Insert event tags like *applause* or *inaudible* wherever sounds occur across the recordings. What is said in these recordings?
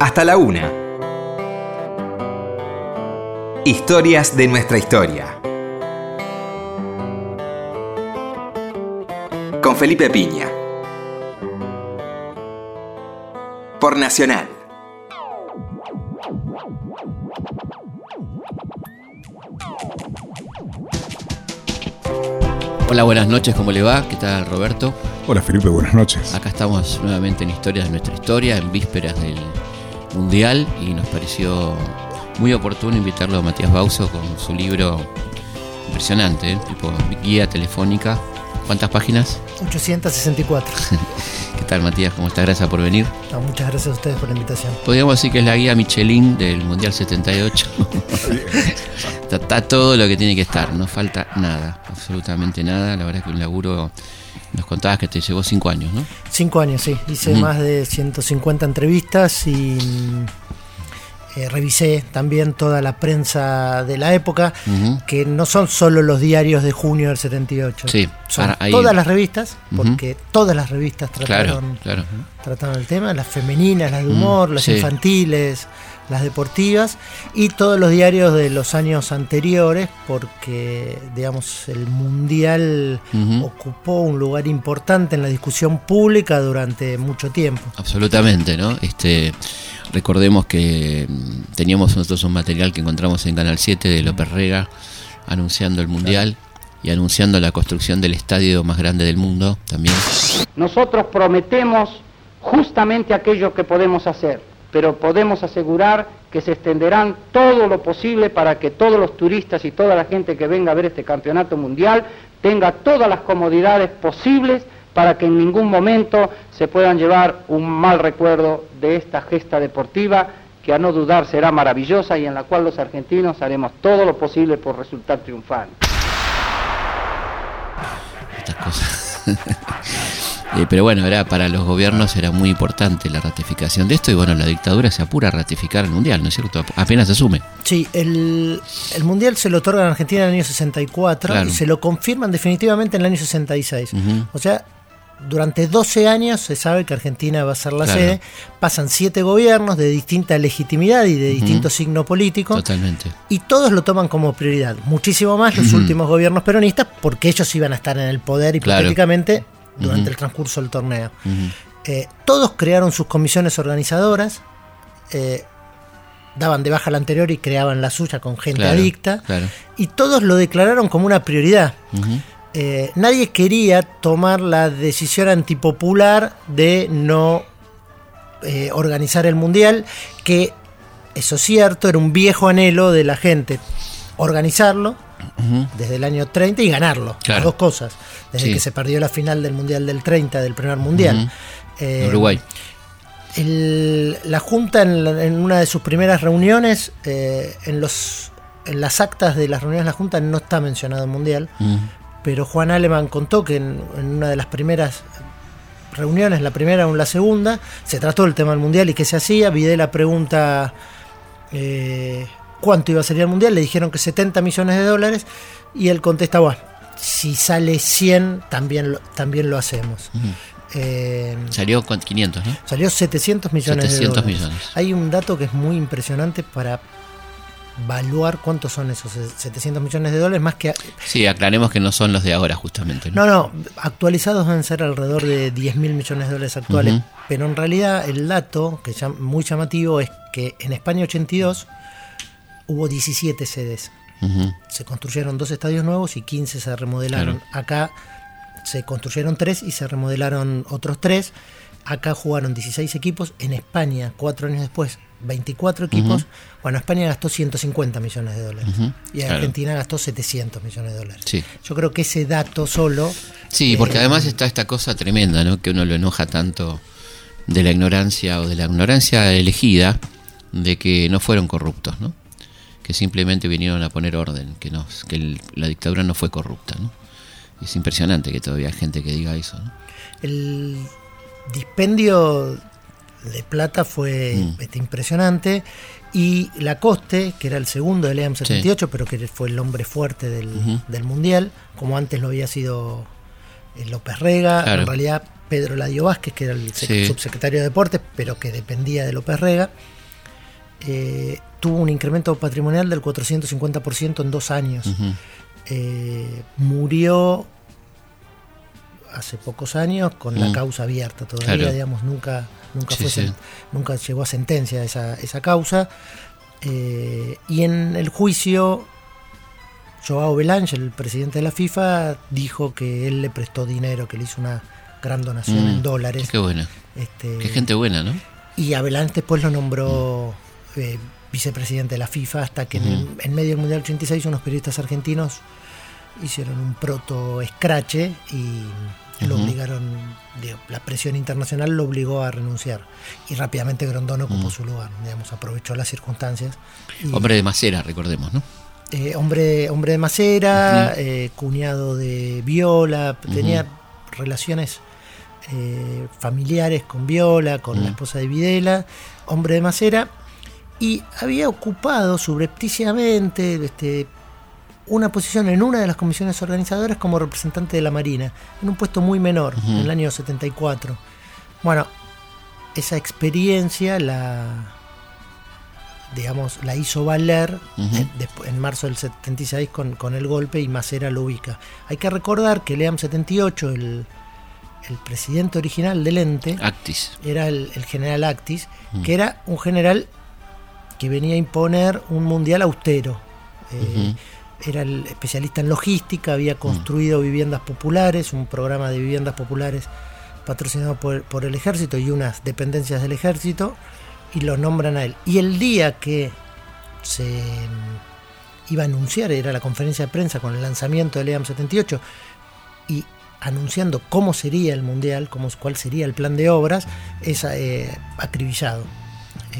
hasta la una. Historias de nuestra historia. Con Felipe Piña. Por Nacional. Hola, buenas noches, ¿cómo le va? ¿Qué tal, Roberto? Hola, Felipe, buenas noches. Acá estamos nuevamente en Historias de nuestra historia, en vísperas del Mundial, y nos pareció muy oportuno invitarlo a Matías Bauso con su libro impresionante, ¿eh? tipo guía telefónica. ¿Cuántas páginas? 864. *laughs* ¿Qué tal, Matías? ¿Cómo estás? Gracias por venir. No, muchas gracias a ustedes por la invitación. Podríamos decir que es la guía Michelin del Mundial 78. *laughs* está, está todo lo que tiene que estar, no falta nada, absolutamente nada. La verdad es que un laburo, nos contabas que te llevó cinco años, ¿no? Cinco años, sí. Hice más de 150 entrevistas y eh, revisé también toda la prensa de la época, que no son solo los diarios de junio del 78. Sí, Son ahí- todas las revistas, porque todas las revistas trataron, claro. trataron el tema, las femeninas, las de humor, las sí. infantiles, las deportivas y todos los diarios de los años anteriores porque digamos el mundial ocupó un lugar importante en la discusión pública durante mucho tiempo. Absolutamente, ¿no? Este, recordemos que mm, teníamos nosotros un material que encontramos en Canal 7 de López Rega anunciando el Mundial y anunciando la construcción del estadio más grande del mundo también. Nosotros prometemos justamente aquello que podemos hacer, pero podemos asegurar que se extenderán todo lo posible para que todos los turistas y toda la gente que venga a ver este campeonato mundial tenga todas las comodidades posibles para que en ningún momento se puedan llevar un mal recuerdo de esta gesta deportiva que a no dudar será maravillosa y en la cual los argentinos haremos todo lo posible por resultar triunfantes. estas cosas. *laughs* Eh, pero bueno, era para los gobiernos era muy importante la ratificación de esto y bueno, la dictadura se apura a ratificar el mundial, ¿no es cierto? Apenas se asume. Sí, el, el mundial se lo otorgan a Argentina en el año 64 Claro. y se lo confirman definitivamente en el año 66. Ujú. O sea, durante 12 años se sabe que Argentina va a ser la Claro. sede. Pasan siete gobiernos de distinta legitimidad y de distinto signo político. Totalmente. Y todos lo toman como prioridad. Muchísimo más los últimos gobiernos peronistas, porque ellos iban a estar en el poder Claro. hipotéticamente durante el transcurso del torneo. Eh, todos crearon sus comisiones organizadoras, eh, daban de baja la anterior y creaban la suya con gente Claro, adicta, claro. y todos lo declararon como una prioridad. Eh, nadie quería tomar la decisión antipopular de no organizar el mundial, que eso es cierto, era un viejo anhelo de la gente organizarlo Desde el año 30 y ganarlo, Claro. las dos cosas, desde Sí. que se perdió la final del mundial del 30, del primer mundial. Eh, Uruguay. el- la Junta en, la- en una de sus primeras reuniones, eh, en, los, en las actas de las reuniones de la Junta no está mencionado el mundial, pero Juan Aleman contó que en, en una de las primeras reuniones, la primera o la segunda, se trató el tema del mundial y qué se hacía. Videla pregunta eh, cuánto iba a salir el mundial, le dijeron que 70 millones de dólares y él contesta, bueno, si sale 100 también lo, también lo hacemos. Eh, Salió con 500, ¿no? Salió 700 millones 700 de dólares. millones. Hay un dato que es muy impresionante para evaluar cuántos son esos 700 millones de dólares, más que... Sí, aclaremos que no son los de ahora justamente. ¿no? No, no, actualizados deben ser alrededor de 10 mil millones de dólares actuales, pero en realidad el dato, que es muy llamativo, es que en España 82 hubo 17 sedes. Se construyeron dos estadios nuevos y 15 se remodelaron. Claro. Acá se construyeron tres y se remodelaron otros tres. Acá jugaron 16 equipos. En España, cuatro años después, 24 equipos. Bueno, España gastó 150 millones de dólares. Ujú, Y claro. Argentina gastó 700 millones de dólares. Sí. Yo creo que ese dato solo. Sí, porque eh, además está esta cosa tremenda, ¿no? Que uno lo enoja tanto de la ignorancia o de la ignorancia elegida de que no fueron corruptos, ¿no? Que simplemente vinieron a poner orden, que no, que el- la dictadura no fue corrupta, ¿no? Es impresionante que todavía hay gente que diga eso, ¿no? El dispendio de plata fue Mm. este, impresionante. Y Lacoste, que era el segundo del EAM 78, pero que fue el hombre fuerte del, del Mundial, como antes lo había sido eh, López Rega, Claro. en realidad Pedro Ladio Vázquez, que era el sec- Sí. subsecretario de Deportes, pero que dependía de López Rega, eh, tuvo un incremento patrimonial del 450% en dos años. Eh, murió hace pocos años con la Mm. causa abierta todavía, Claro. digamos, nunca, nunca, Sí, fue sí. nunca llegó a sentencia esa, esa causa. Eh, y en el juicio, Joao Belange, el presidente de la FIFA, dijo que él le prestó dinero, que le hizo una gran donación Mm. en dólares. Qué buena. Este, Qué gente buena, ¿no? y Avalanche después lo nombró eh, vicepresidente de la FIFA hasta que en, medio del Mundial 86 unos periodistas argentinos hicieron un proto escrache y lo obligaron, la presión internacional lo obligó a renunciar. Y rápidamente Grondona ocupó su lugar, digamos, aprovechó las circunstancias. y- Hombre de Macera, recordemos, ¿no? eh, hombre, hombre de Macera, eh, cuñado de Viola, tenía relaciones eh, familiares con Viola, con la esposa de Videla, hombre de Macera, y había ocupado subrepticiamente este, una posición en una de las comisiones organizadoras como representante de la Marina, en un puesto muy menor, en el año 74. Bueno, esa experiencia la digamos, la hizo valer Ujú. en, marzo del 76 con, con el golpe y Macera lo ubica. Hay que recordar que el EAM 78, el, el presidente original del ente, Actis. era el, el general Actis, que era un general que venía a imponer un mundial austero. Eh, Era el especialista en logística, había construido viviendas populares, un programa de viviendas populares patrocinado por, por el ejército y unas dependencias del ejército, y lo nombran a él. Y el día que se mm, iba a anunciar, era la conferencia de prensa con el lanzamiento del EAM 78, y anunciando cómo sería el mundial, cómo, cuál sería el plan de obras, es eh, acribillado.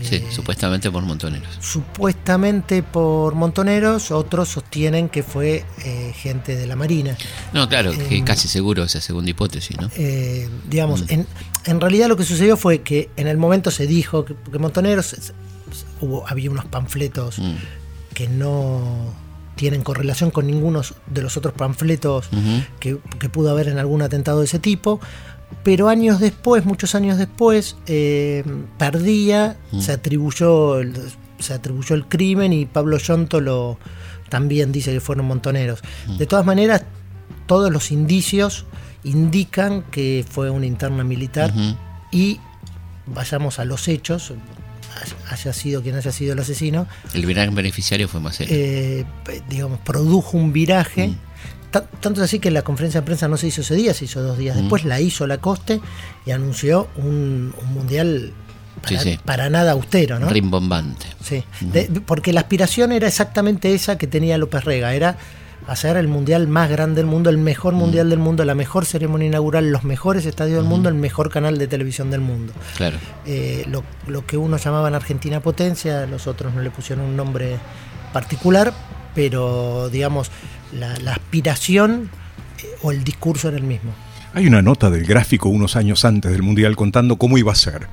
Sí, Eh, supuestamente por montoneros. supuestamente por montoneros, otros sostienen que fue eh, gente de la Marina. No, claro, que em, casi seguro esa segunda hipótesis, ¿no? Eh, digamos, Mm. en, en realidad lo que sucedió fue que en el momento se dijo que, que montoneros, hubo, había unos panfletos Mm. que no tienen correlación con ninguno de los otros panfletos que pudo haber en algún atentado de ese tipo. Pero años después, muchos años después, eh, Perdía Mm. se atribuyó el, se atribuyó el crimen y Pablo Yonto lo también dice que fueron montoneros. Mm. De todas maneras, todos los indicios indican que fue una interna militar y vayamos a los hechos, haya sido quien haya sido el asesino, El gran beneficiario fue Macera. eh, digamos, produjo un viraje. Mm. Ta- Tanto es así que la conferencia de prensa no se hizo ese día, se hizo dos días Mm. después, la hizo Lacoste y anunció un, un mundial para, Sí, sí. para nada austero, ¿no? Rimbombante. Sí, de- porque la aspiración era exactamente esa que tenía López Rega, era hacer el mundial más grande del mundo, el mejor mundial del mundo, la mejor ceremonia inaugural, los mejores estadios del mundo, el mejor canal de televisión del mundo. Claro. Eh, lo, lo que unos llamaban Argentina Potencia, los otros no le pusieron un nombre particular, pero digamos, la, la aspiración eh, o el discurso era el mismo. Hay una nota del gráfico unos años antes del Mundial contando cómo iba a ser.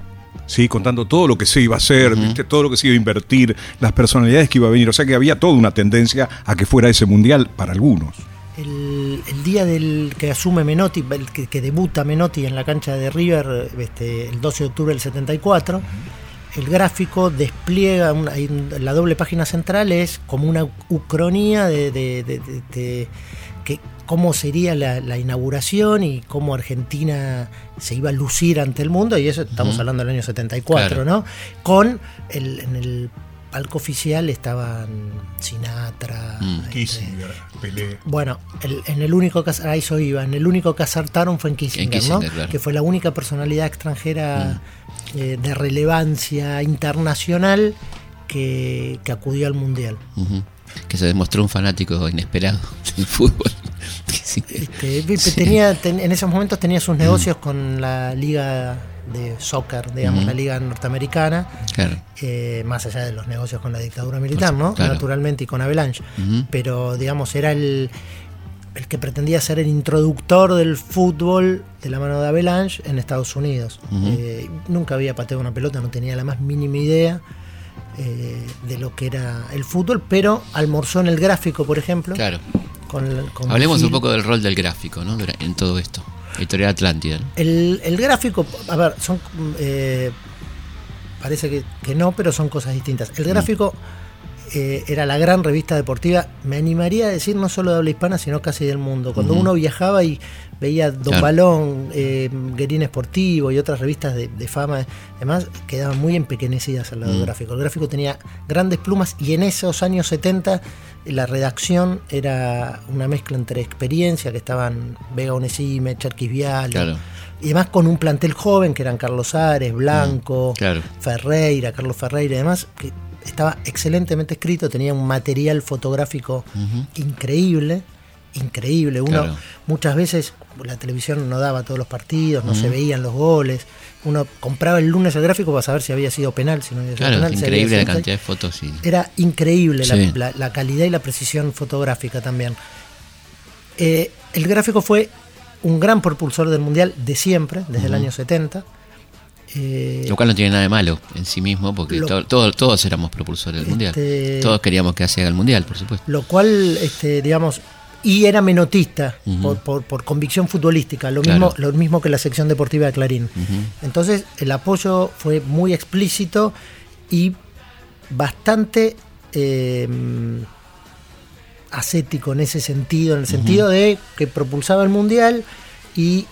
¿sí? Contando todo lo que se iba a hacer, todo lo que se iba a invertir, las personalidades que iba a venir. O sea que había toda una tendencia a que fuera ese Mundial para algunos. El, el día del que asume Menotti, el que, que debuta Menotti en la cancha de River este, el 12 de octubre del 74, el gráfico despliega, una- la doble página central es como una ucronía de, de- de- de- de que, cómo sería la, la inauguración y cómo Argentina se iba a lucir ante el mundo, y eso estamos hablando del año 74, Claro. ¿no? Con el, en el palco oficial estaban Sinatra, Mm. este, Pelé. bueno, el- en el único que a eso iba, en el único que acertaron fue en Kissinger, En Kissinger, ¿no? claro. Mm. que fue la única personalidad extranjera eh, de relevancia internacional que, que acudió al mundial. Que se demostró un fanático inesperado *laughs* del fútbol. Sí. Este, tenía, ten- en esos momentos tenía sus negocios con la liga de soccer, digamos, la liga norteamericana, Claro. eh, más allá de los negocios con la dictadura militar, ¿no? Claro. Naturalmente y con Avalanche. Pero digamos era el, el que pretendía ser el introductor del fútbol de la mano de Avalanche en Estados Unidos. Eh, nunca había pateado una pelota, no tenía la más mínima idea eh, de lo que era el fútbol, pero almorzó en el gráfico, por ejemplo. Claro. con- con Hablemos un poco del rol del gráfico, ¿no? En todo esto. Editorial Atlántida. ¿no? El, el gráfico, a ver, son. eh, parece que, que no, pero son cosas distintas. El gráfico eh, era la gran revista deportiva, me animaría a decir no solo de habla hispana, sino casi del mundo. Cuando uno viajaba y veía Don Claro. Balón, eh, Guerín Esportivo y otras revistas de, de fama, además quedaban muy empequeñecidas al lado del gráfico. El gráfico tenía grandes plumas y en esos años 70 la redacción era una mezcla entre experiencia, que estaban Vega Onesime, Cherkis Vial, Claro. y además con un plantel joven que eran Carlos Ares, Blanco, claro. Ferreira, Carlos Ferreira y demás, que estaba excelentemente escrito, tenía un material fotográfico increíble, increíble. Uno Claro. muchas veces la televisión no daba todos los partidos, no se veían los goles. Uno compraba el lunes el gráfico para saber si había sido penal, si no había sido Claro, penal. increíble la cantidad de fotos. Y... Era increíble la- Sí. la, la calidad y la precisión fotográfica también. Eh, el gráfico fue un gran propulsor del mundial de siempre, desde el año 70. Eh, Lo cual no tiene nada de malo en sí mismo, porque Lo- to- todo- todos éramos propulsores del mundial. Este- Todos queríamos que haga el mundial, por supuesto. lo cual, este, digamos, y era menotista por, por- por convicción futbolística, lo Claro. mismo, lo mismo que la sección deportiva de Clarín. Entonces, el apoyo fue muy explícito y bastante eh, ascético en ese sentido, en el sentido de que propulsaba el mundial y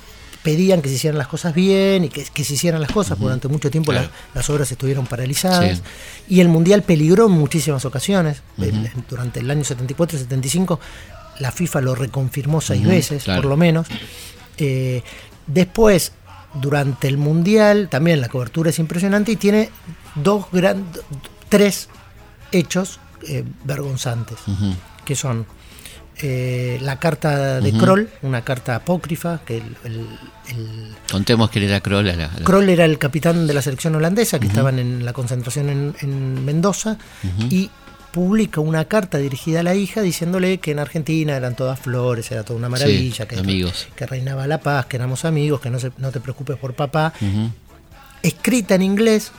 pedían que se hicieran las cosas bien y que, que se hicieran las cosas, durante mucho tiempo Claro. la- las obras estuvieron paralizadas Sí. y el mundial peligró en muchísimas ocasiones. Durante el año 74 y 75 la FIFA lo reconfirmó seis veces, claro. por lo menos. Eh, después, durante el mundial, también la cobertura es impresionante y tiene dos gran, tres hechos eh, vergonzantes, que son eh, la carta de. Kroll, una carta apócrifa, que el- el- el Contemos que él era Kroll. la- la- Kroll era el capitán de la selección holandesa que estaban en la concentración en, en Mendoza y publica una carta dirigida a la hija diciéndole que en Argentina eran todas flores, era toda una maravilla, Sí, que, amigos. que reinaba la paz, que éramos amigos, que no, se- no te preocupes por papá. Escrita en inglés,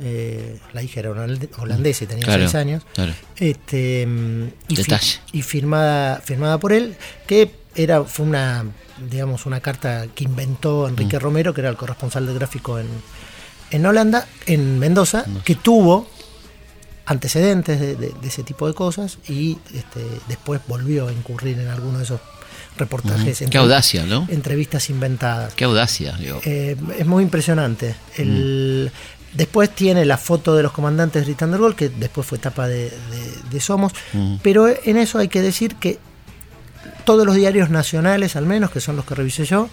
eh, la hija era holand- holandesa y tenía Claro, seis años, claro. este, mm, y, fi- Detalle. y firmada, firmada por él, que era, fue una, digamos, una carta que inventó Mm. Enrique Romero, que era el corresponsal del gráfico en, en Holanda, en Mendoza, Mendoza. que tuvo antecedentes de, de- de ese tipo de cosas y este, después volvió a incurrir en alguno de esos reportajes, Qué audacia, ¿no? entrevistas inventadas. Qué audacia, digo. Eh, es muy impresionante. El- Mm. Después tiene la foto de los comandantes gritando el gol, que después fue tapa de, de- de Somos. Mm. Pero en eso hay que decir que todos los diarios nacionales, al menos, que son los que revisé yo,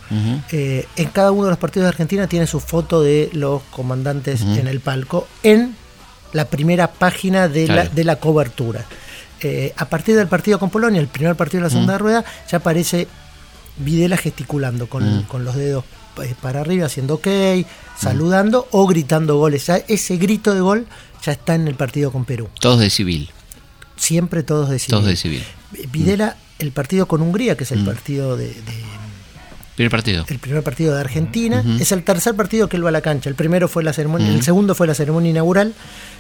eh, en cada uno de los partidos de Argentina tiene su foto de los comandantes en el palco en la primera página de, la, de la cobertura. Eh, a partir del partido con Polonia, el primer partido de la segunda Mm. rueda, ya aparece Videla gesticulando con, con los dedos para arriba, haciendo ok, saludando o gritando goles. Ya ese grito de gol ya está en el partido con Perú. Todos de civil. Siempre todos de civil. Todos de civil. Videla, el partido con Hungría, que es el Mm. partido de- de, Primer partido. el primer partido de Argentina. Es el tercer partido que él va a la cancha. El primero fue la ceremonia, el segundo fue la ceremonia inaugural,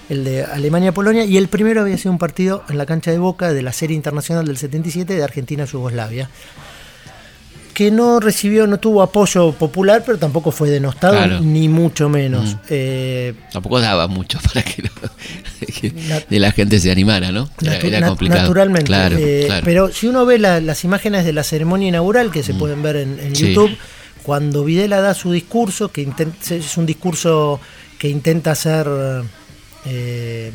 el de Alemania-Polonia, y el primero había sido un partido en la cancha de Boca de la serie internacional del 77 de Argentina-Yugoslavia. Que no recibió, no tuvo apoyo popular, pero tampoco fue denostado, Claro. ni mucho menos. Mm. Eh, Tampoco daba mucho *laughs* para que, lo- que Nat- de la gente se animara, ¿no? Era, Natu- era nat- complicado. Naturalmente. Claro, eh, claro. Pero si uno ve la- las imágenes de la ceremonia inaugural que se pueden ver en, en Mm. Sí. YouTube, cuando Videla da su discurso, que es un discurso que intenta hacer eh,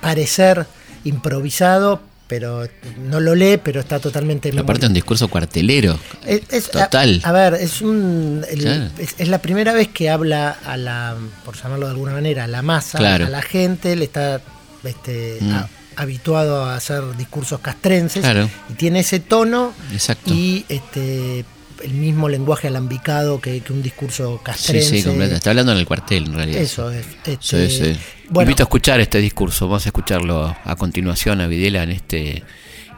parecer improvisado, pero no lo lee, pero está totalmente aparte un discurso cuartelero. es- es- Total. A, a ver, es, un, el- Claro. es, es la primera vez que habla a la, por llamarlo de alguna manera, a la masa, Claro. a la gente, le está este, Mm. a- habituado a hacer discursos castrenses Claro. y tiene ese tono Exacto. y este el mismo lenguaje alambicado que, que un discurso Sí, castrense. sí, completamente. Está hablando en el cuartel, en realidad. Eso es. Sí, este, sí. Bueno, Invito a escuchar este discurso. Vamos a escucharlo a continuación a Videla en este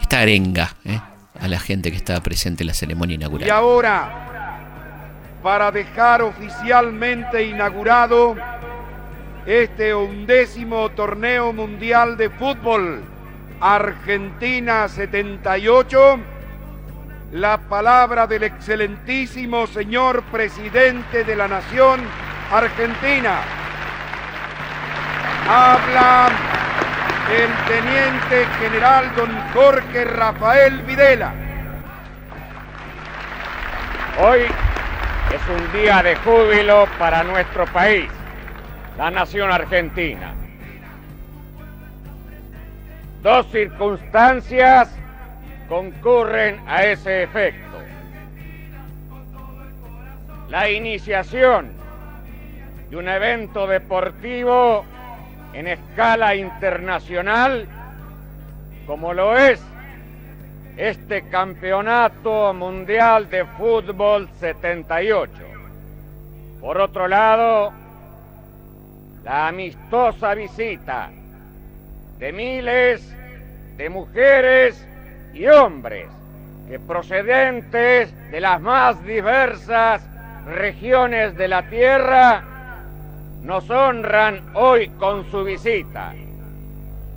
esta arenga ¿eh? a la gente que estaba presente en la ceremonia Y inaugural. ahora, para dejar oficialmente inaugurado este undécimo torneo mundial de fútbol Argentina 78, la palabra del excelentísimo señor presidente de la Nación Argentina. Habla el teniente general don Jorge Rafael Videla. Hoy es un día de júbilo para nuestro país, la nación argentina. Dos circunstancias concurren a ese efecto. La iniciación de un evento deportivo en escala internacional, como lo es este Campeonato Mundial de Fútbol 78. Por otro lado, la amistosa visita de miles de mujeres y hombres que procedentes de las más diversas regiones de la tierra nos honran hoy con su visita,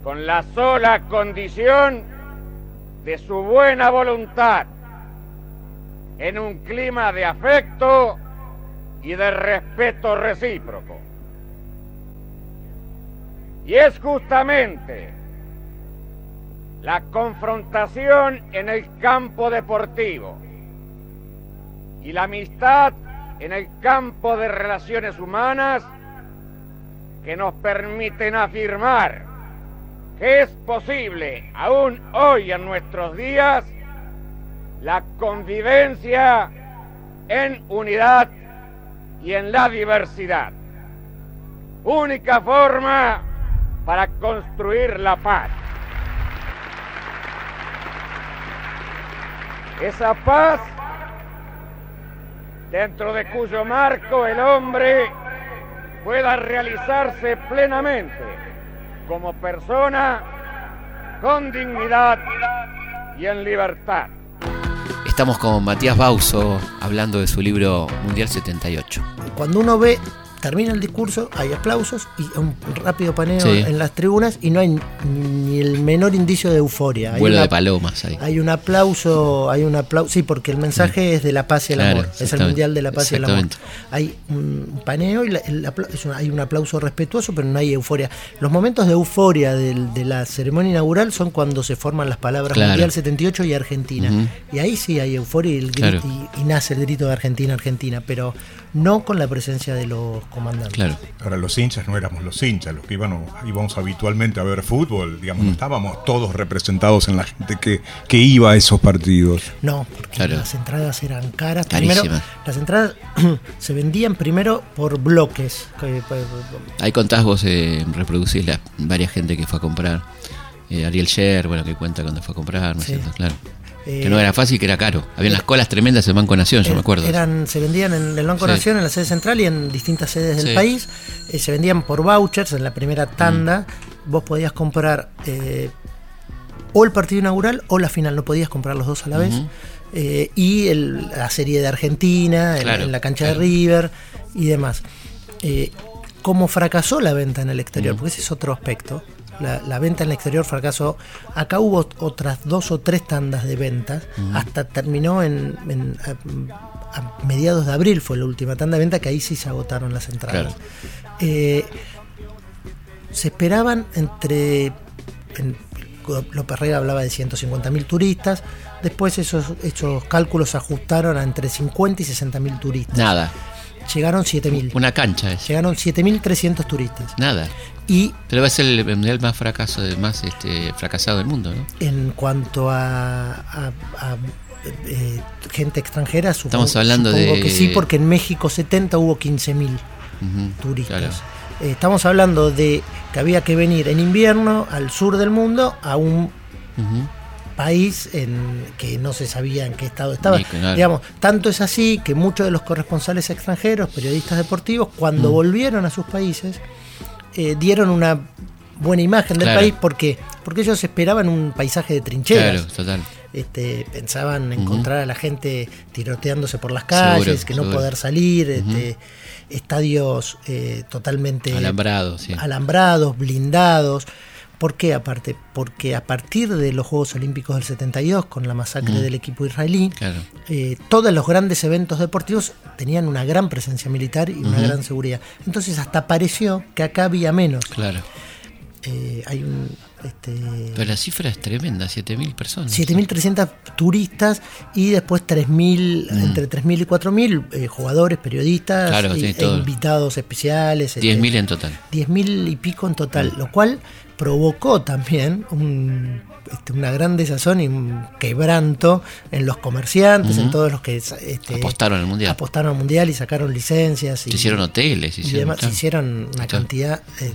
con la sola condición de su buena voluntad, en un clima de afecto y de respeto recíproco. Y es justamente la confrontación en el campo deportivo y la amistad en el campo de relaciones humanas que nos permiten afirmar que es posible, aún hoy en nuestros días, la convivencia en unidad y en la diversidad. Única forma para construir la paz. Esa paz dentro de cuyo marco el hombre pueda realizarse plenamente como persona con dignidad y en libertad. Estamos con Matías Bauso hablando de su libro Mundial 78. Cuando uno ve termina el discurso, hay aplausos y un rápido paneo Sí. en las tribunas y no hay ni el menor indicio de euforia. Hay Vuelo una- de palomas ahí. Hay un aplauso, hay un aplauso, sí, porque el mensaje es de la paz y el Claro, amor, es el mundial de la paz y el amor. Hay un paneo y la- el hay un aplauso respetuoso, pero no hay euforia. Los momentos de euforia del- de la ceremonia inaugural son cuando se forman las palabras Claro. Mundial 78 y Argentina. Ujú. Y ahí sí hay euforia y, el grito- Claro. y- y nace el grito de Argentina, Argentina, pero no con la presencia de los comandantes. Claro. Ahora, los hinchas no éramos los hinchas, los que íbamos, íbamos habitualmente a ver fútbol, digamos, Mm. no estábamos todos representados en la gente que, que iba a esos partidos. No, porque Claro. las entradas eran caras. Carísimas. Primero, las entradas *clears throat* se vendían primero por bloques. que- pues, Ahí contás vos, eh, reproducís la varias gente que fue a comprar. Eh, Ariel Sher, bueno, que cuenta cuando fue a comprar, ¿no es Sí. cierto? Claro. Eh, Que no era fácil, que era caro. Había unas colas tremendas en Banco Nación, yo me acuerdo. Eh, Eran, se vendían en el Banco Sí. Nación, en la sede central y en distintas sedes del Sí. país. Eh, se vendían por vouchers en la primera tanda. Mm. Vos podías comprar eh, o el partido inaugural o la final, no podías comprar los dos a la vez. Y el- la serie de Argentina, en- Claro, en, la cancha claro. de River y demás. ¿Cómo fracasó la venta en el exterior? Mm. Porque ese es otro aspecto. La, la venta en el exterior fracasó. Acá hubo otras dos o tres tandas de ventas. Hasta terminó en, en- a, a mediados de abril fue la última tanda de venta que ahí sí se agotaron las entradas. Claro. Eh, se esperaban entre. En, López Rega hablaba de 150.000 turistas. Después esos, esos cálculos se ajustaron a entre 50 y 60.000 turistas. Nada. Llegaron 7.000. Una cancha es. Llegaron 7.300 turistas. Nada. Y Pero va a ser el mundial más fracaso, más este, fracasado del mundo, ¿no? en cuanto a, a- a, eh, gente extranjera, supongo, Estamos hablando supongo de- que sí, porque en México 70 hubo 15.000 Ujú, turistas. claro. Eh, estamos hablando de que había que venir en invierno al sur del mundo a un. País en que no se sabía en qué estado estaba. Digamos, tanto es así que muchos de los corresponsales extranjeros, periodistas deportivos, Mm. cuando volvieron a sus países, eh, dieron una buena imagen del Claro. país porque porque ellos esperaban un paisaje de trincheras. Claro, total. Este, pensaban encontrar a la gente tiroteándose por las calles, Seguro, que no seguro. poder salir, este, estadios eh, totalmente Alambrado, sí. alambrados, blindados. ¿Por qué aparte? Porque a partir de los Juegos Olímpicos del 72, con la masacre Mm. del equipo israelí, Claro. eh, todos los grandes eventos deportivos tenían una gran presencia militar y una gran seguridad. Entonces hasta pareció que acá había menos. Claro. Eh, hay un... Este, Pero la cifra es tremenda, 7.000 personas. 7.300 turistas y después 3.000, Mm. entre 3.000 y 4.000 eh, jugadores, periodistas Claro, y- sí, e todo. invitados especiales. este, 10.000 en total. 10.000 y pico en total, lo cual provocó también un, este, una gran desazón y un quebranto en los comerciantes, en todos los que este, Apostaron al mundial. apostaron al mundial y sacaron licencias. Y, Se hicieron hoteles. se y hicieron, demás, se hicieron una cantidad eh,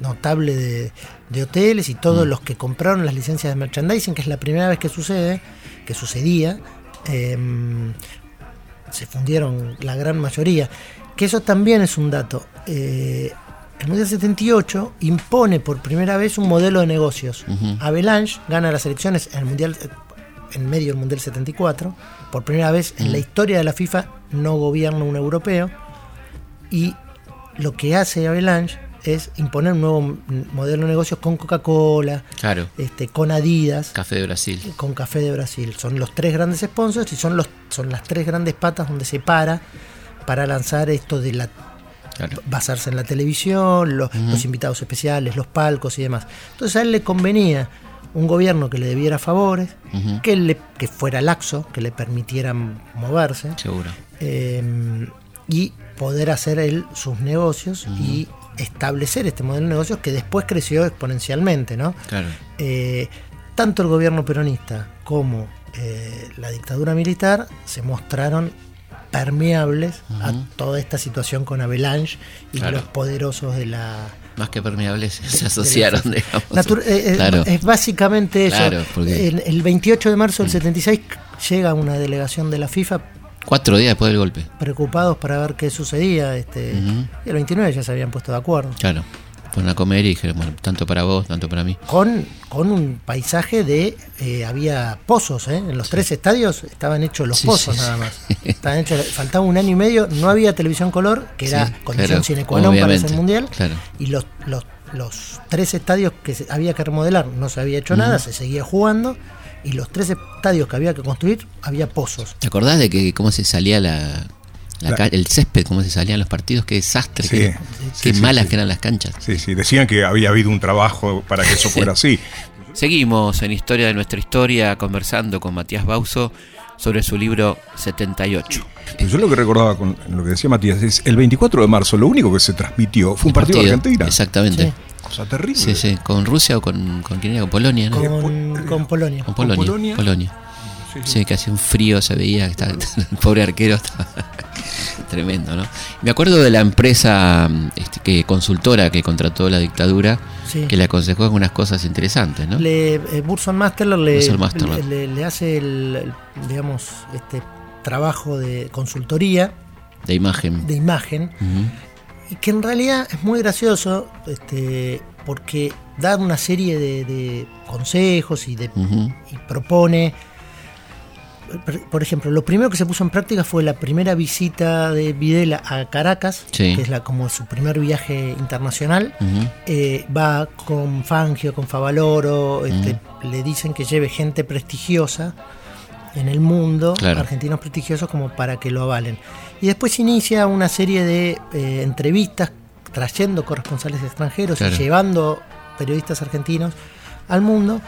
notable de, de hoteles y todos los que compraron las licencias de merchandising, que es la primera vez que sucede, que sucedía, em, se fundieron la gran mayoría. Que eso también es un dato. Eh, el Mundial 78 impone por primera vez un modelo de negocios. Ujú. Avalanche gana las elecciones en el Mundial en medio del Mundial 74. Por primera vez en la historia de la FIFA no gobierna un europeo. Y lo que hace Avalanche es imponer un nuevo modelo de negocios con Coca-Cola, Claro. este, con Adidas, Café de Brasil. con Café de Brasil. Son los tres grandes sponsors y son, los, son las tres grandes patas donde se para para lanzar esto de la Claro. basarse en la televisión, los, invitados especiales, los palcos y demás. Entonces a él le convenía un gobierno que le debiera favores, que, le, que fuera laxo, que le permitieran moverse Seguro. eh, y poder hacer él sus negocios y establecer este modelo de negocios que después creció exponencialmente, ¿no? Claro. Eh, tanto el gobierno peronista como eh, la dictadura militar se mostraron permeables a toda esta situación con Avalanche y Claro. los poderosos de la... Más que permeables se asociaron, digamos. Eh, eh, claro. Es básicamente eso. Claro, porque- En- el 28 de marzo del 76 llega una delegación de la FIFA Cuatro días después del golpe. preocupados para ver qué sucedía. Este. Y el 29 ya se habían puesto de acuerdo. Claro. Fueron a comer y dijeron, bueno, tanto para vos, tanto para mí. Con, con un paisaje de. eh, había pozos, ¿eh? En los tres estadios estaban hechos los Sí, pozos sí, nada más. *laughs* Estaban hechos, faltaba un año y medio, no había televisión color, que era condición claro, sine qua non para ese mundial. claro. Y los, los, los tres estadios que había que remodelar no se había hecho nada, se seguía jugando. Y los tres estadios que había que construir, había pozos. ¿Te acordás de que cómo se salía la, la La- ca- el césped, cómo se salían los partidos? Qué desastre, Sí, qué, sí, qué sí, malas sí. que eran las canchas. Sí, sí, decían que había habido un trabajo para que eso *laughs* fuera así. Seguimos en Historia de nuestra historia conversando con Matías Bauso sobre su libro 78. Pero yo lo que recordaba con lo que decía Matías es el 24 de marzo lo único que se transmitió fue un partido, de Argentina. Exactamente. Sí. Cosa terrible. Sí, sí, con Rusia o con, con quién era, con Polonia, ¿no? Con, con Polonia. Con Polonia. Polonia. Polonia. Sí, que hacía un frío, se veía que estaba, *laughs* el pobre arquero estaba *laughs* tremendo, ¿no? Me acuerdo de la empresa este, que consultora que contrató la dictadura, Sí. que le aconsejó algunas cosas interesantes, ¿no? Le, eh, Burson Masterler le, Masterler. le- le hace el, el, digamos, este trabajo de consultoría De imagen. de imagen y que en realidad es muy gracioso este, porque da una serie de, de consejos y, de, y propone por- ejemplo, lo primero que se puso en práctica fue la primera visita de Videla a Caracas, Sí. que es la, como su primer viaje internacional. Eh, va con Fangio, con Favaloro, este, le dicen que lleve gente prestigiosa en el mundo, Claro. argentinos prestigiosos, como para que lo avalen. Y después inicia una serie de eh, entrevistas trayendo corresponsales extranjeros Claro. y llevando periodistas argentinos al mundo.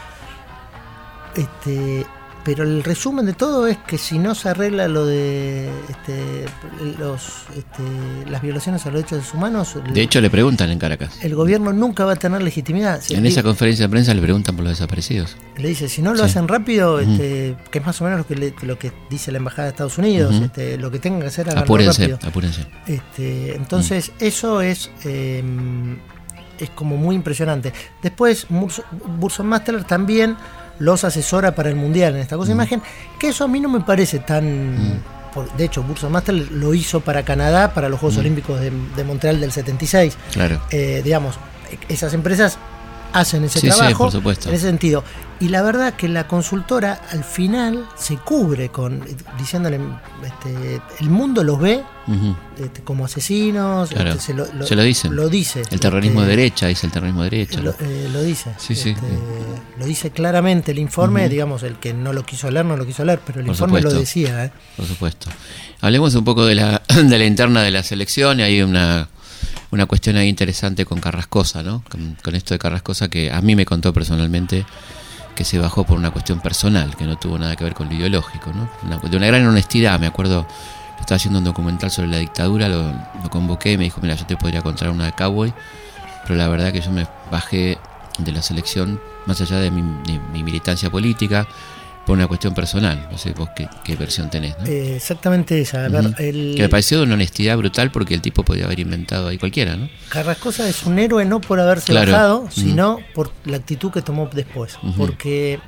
Este, pero el resumen de todo es que si no se arregla lo de este, los, este, las violaciones a los derechos humanos, el- De hecho, le preguntan en Caracas. el gobierno nunca va a tener legitimidad. Si En esa conferencia de prensa le preguntan por los desaparecidos. le dice, si no lo Sí. hacen rápido, este, que es más o menos lo que, le- lo que dice la Embajada de Estados Unidos, este, lo que tengan que hacer, Apúrense, rápido. apúrense. Este, entonces, eso es, eh, es como muy impresionante. Después, Burson Masteler también los asesora para el Mundial en esta cosa de imagen, que eso a mí no me parece tan... por- de hecho, Burson Masteler lo hizo para Canadá, para los Juegos Olímpicos de, de Montreal del 76. Claro. Eh, digamos, esas empresas hacen ese Sí, sí, trabajo por supuesto. en ese sentido. Y la verdad que la consultora al final se cubre con diciéndole este, el mundo los ve este, como asesinos, Claro. este, se, lo, lo- Se lo dicen. Lo dice. El terrorismo este, de derecha, dice el terrorismo de derecha. Lo, eh, lo dice. Sí, sí. Este, Lo dice claramente el informe, digamos, el que no lo quiso leer, no lo quiso leer, pero el Por informe lo decía. ¿eh? Por supuesto. Hablemos un poco de la, *clears throat* de la interna de la selección. Hay una, una cuestión ahí interesante con Carrascosa, ¿no? Con, esto de Carrascosa que a mí me contó personalmente que se bajó por una cuestión personal, que no tuvo nada que ver con lo ideológico, ¿no? De una gran honestidad, me acuerdo, estaba haciendo un documental sobre la dictadura, lo, lo convoqué y me dijo, mira, yo te podría contar una de Cowboy, pero la verdad que yo me bajé de la selección, más allá de mi militancia política, por una cuestión personal. No sé vos qué, qué versión tenés, ¿no? Eh, exactamente esa. A ver, Ujú. el- Que me pareció de una honestidad brutal porque el tipo podía haber inventado ahí cualquiera, ¿no? Carrascosa es un héroe no por haberse Claro. bajado, sino por la actitud que tomó después. Porque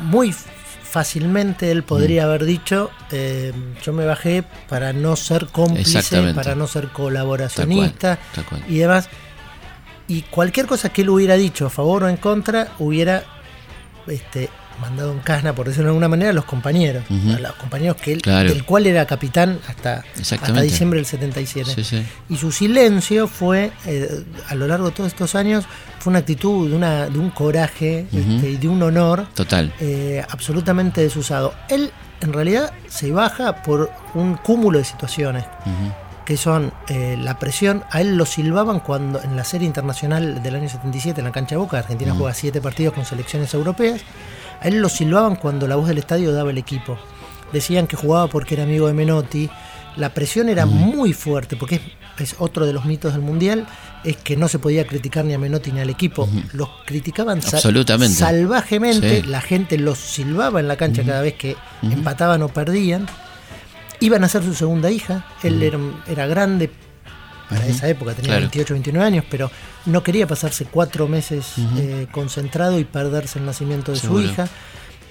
muy fácilmente él podría haber dicho, eh, yo me bajé para no ser cómplice, para no ser Tal colaboracionista cual, tal cual. y demás. Y cualquier cosa que él hubiera dicho a favor o en contra, hubiera este, mandado en casna, por decirlo de alguna manera, a los compañeros. A los compañeros que él, Claro. del cual era capitán hasta, hasta diciembre del 77. Sí, sí. Y su silencio fue, eh, a lo largo de todos estos años, fue una actitud de, una, de un coraje este, y de un honor Total. eh, absolutamente desusado. Él, en realidad, se baja por un cúmulo de situaciones, que son eh, la presión. A él lo silbaban cuando en la serie internacional del año 77, en la cancha de Boca, Argentina juega siete partidos con selecciones europeas. A él lo silbaban cuando la voz del estadio daba el equipo. Decían que jugaba porque era amigo de Menotti. La presión era muy fuerte, porque es, es otro de los mitos del Mundial, es que no se podía criticar ni a Menotti ni al equipo. Los criticaban Absolutamente. salvajemente, Sí. la gente los silbaba en la cancha cada vez que empataban o perdían. Iban a ser su segunda hija, él era, era grande para esa época, tenía Claro. 28, 29 años, pero no quería pasarse cuatro meses eh, concentrado y perderse el nacimiento de Seguro. su hija.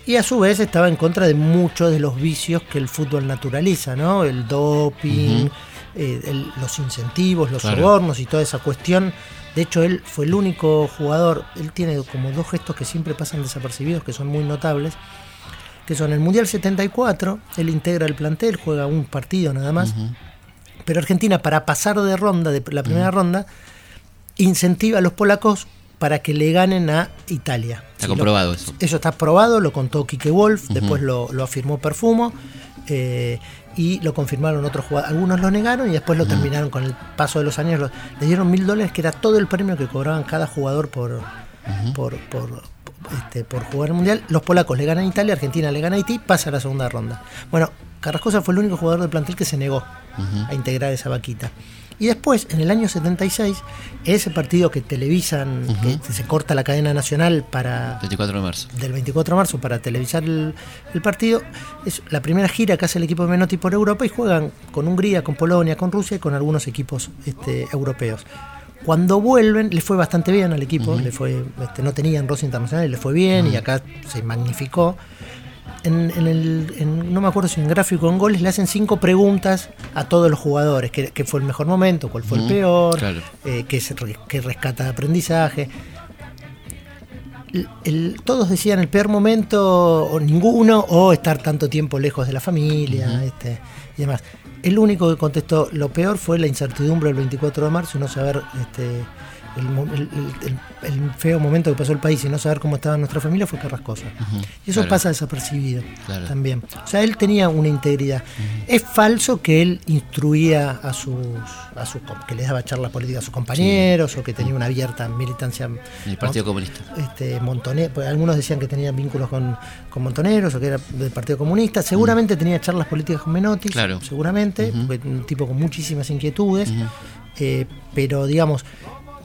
Y a su vez estaba en contra de muchos de los vicios que el fútbol naturaliza, ¿no? El doping, eh, el- los incentivos, los Claro. sobornos y toda esa cuestión. De hecho, él fue el único jugador, él tiene como dos gestos que siempre pasan desapercibidos, que son muy notables, que son el Mundial 74, él integra el plantel, juega un partido nada más, pero Argentina para pasar de ronda, de la primera ronda, incentiva a los polacos para que le ganen a Italia. Está lo- comprobado eso. eso está probado, lo contó Quique Wolf, después lo, lo afirmó Perfumo eh, y lo confirmaron otros jugadores. Algunos lo negaron y después lo terminaron con el paso de los años. lo- le dieron mil dólares, que era todo el premio que cobraban cada jugador por, por, por, este, por jugar el mundial. Los polacos le ganan a Italia, Argentina le gana a Haití, pasa a la segunda ronda. Bueno, Carrascosa fue el único jugador del plantel que se negó a integrar esa vaquita. Y después, en el año 76, ese partido que televisan, que se corta la cadena nacional para 24 de marzo. del 24 de marzo para televisar el, el partido. Es la primera gira que hace el equipo de Menotti por Europa y juegan con Hungría, con Polonia, con Rusia y con algunos equipos este, europeos. Cuando vuelven, le fue bastante bien al equipo, le fue, este, no tenían roce internacional, le fue bien y acá se magnificó. En, en el, en- no me acuerdo si en gráfico o en goles le hacen cinco preguntas a todos los jugadores, qué, fue el mejor momento, cuál fue el peor, claro. eh, qué, qué rescata de aprendizaje el- el- todos decían el peor momento, o ninguno, o estar tanto tiempo lejos de la familia este, y demás. El único que contestó lo peor fue la incertidumbre del 24 de marzo y no saber este, el, el- el- el feo momento que pasó el país y no saber cómo estaba nuestra familia fue Carrascosa. y eso claro. pasa desapercibido Claro. también. O sea, él tenía una integridad. Es falso que él instruía a sus, a sus que les daba charlas políticas a sus compañeros o que tenía una abierta militancia El Partido Comunista. este, Montone- pues algunos decían que tenía vínculos con, con Montoneros o que era del Partido Comunista. Seguramente tenía charlas políticas con Menotti, Claro. seguramente, un tipo con muchísimas inquietudes. Eh, pero digamos,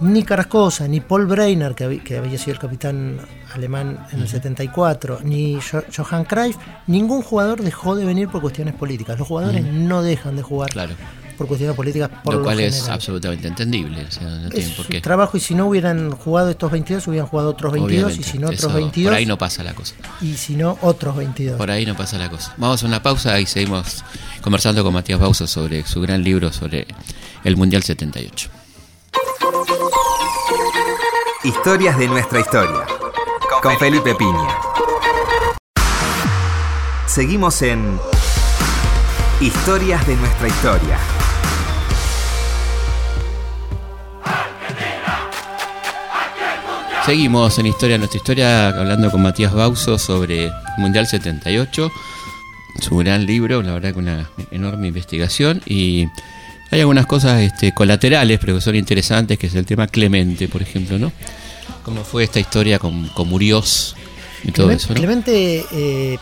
ni Carrascosa, ni Paul Breiner, que, habí- que había sido el capitán alemán en el 74, ni Jo- Johan Cruyff, ningún jugador dejó de venir por cuestiones políticas. Los jugadores no dejan de jugar Claro. por cuestiones políticas por lo lo, cual es general. absolutamente entendible. O sea, no Es por qué. trabajo y si no hubieran jugado estos 22, hubieran jugado otros 22 Obviamente. y si no otros Eso- 22 Por ahí no pasa la cosa. y si no otros 22. Por ahí no pasa la cosa. Vamos a una pausa y seguimos conversando con Matías Bausa sobre su gran libro sobre el Mundial 78. Historias de nuestra historia. Con Felipe Piña. Seguimos en Historias de nuestra historia. Seguimos en Historia de nuestra historia hablando con Matías Bauso sobre Mundial 78, su gran libro, la verdad que una enorme investigación y hay algunas cosas este, colaterales pero que son interesantes, que es el tema Clemente, por ejemplo, ¿no? ¿Cómo fue esta historia con, con Muriós y todo Clemente, eso, ¿no? Clemente, eh,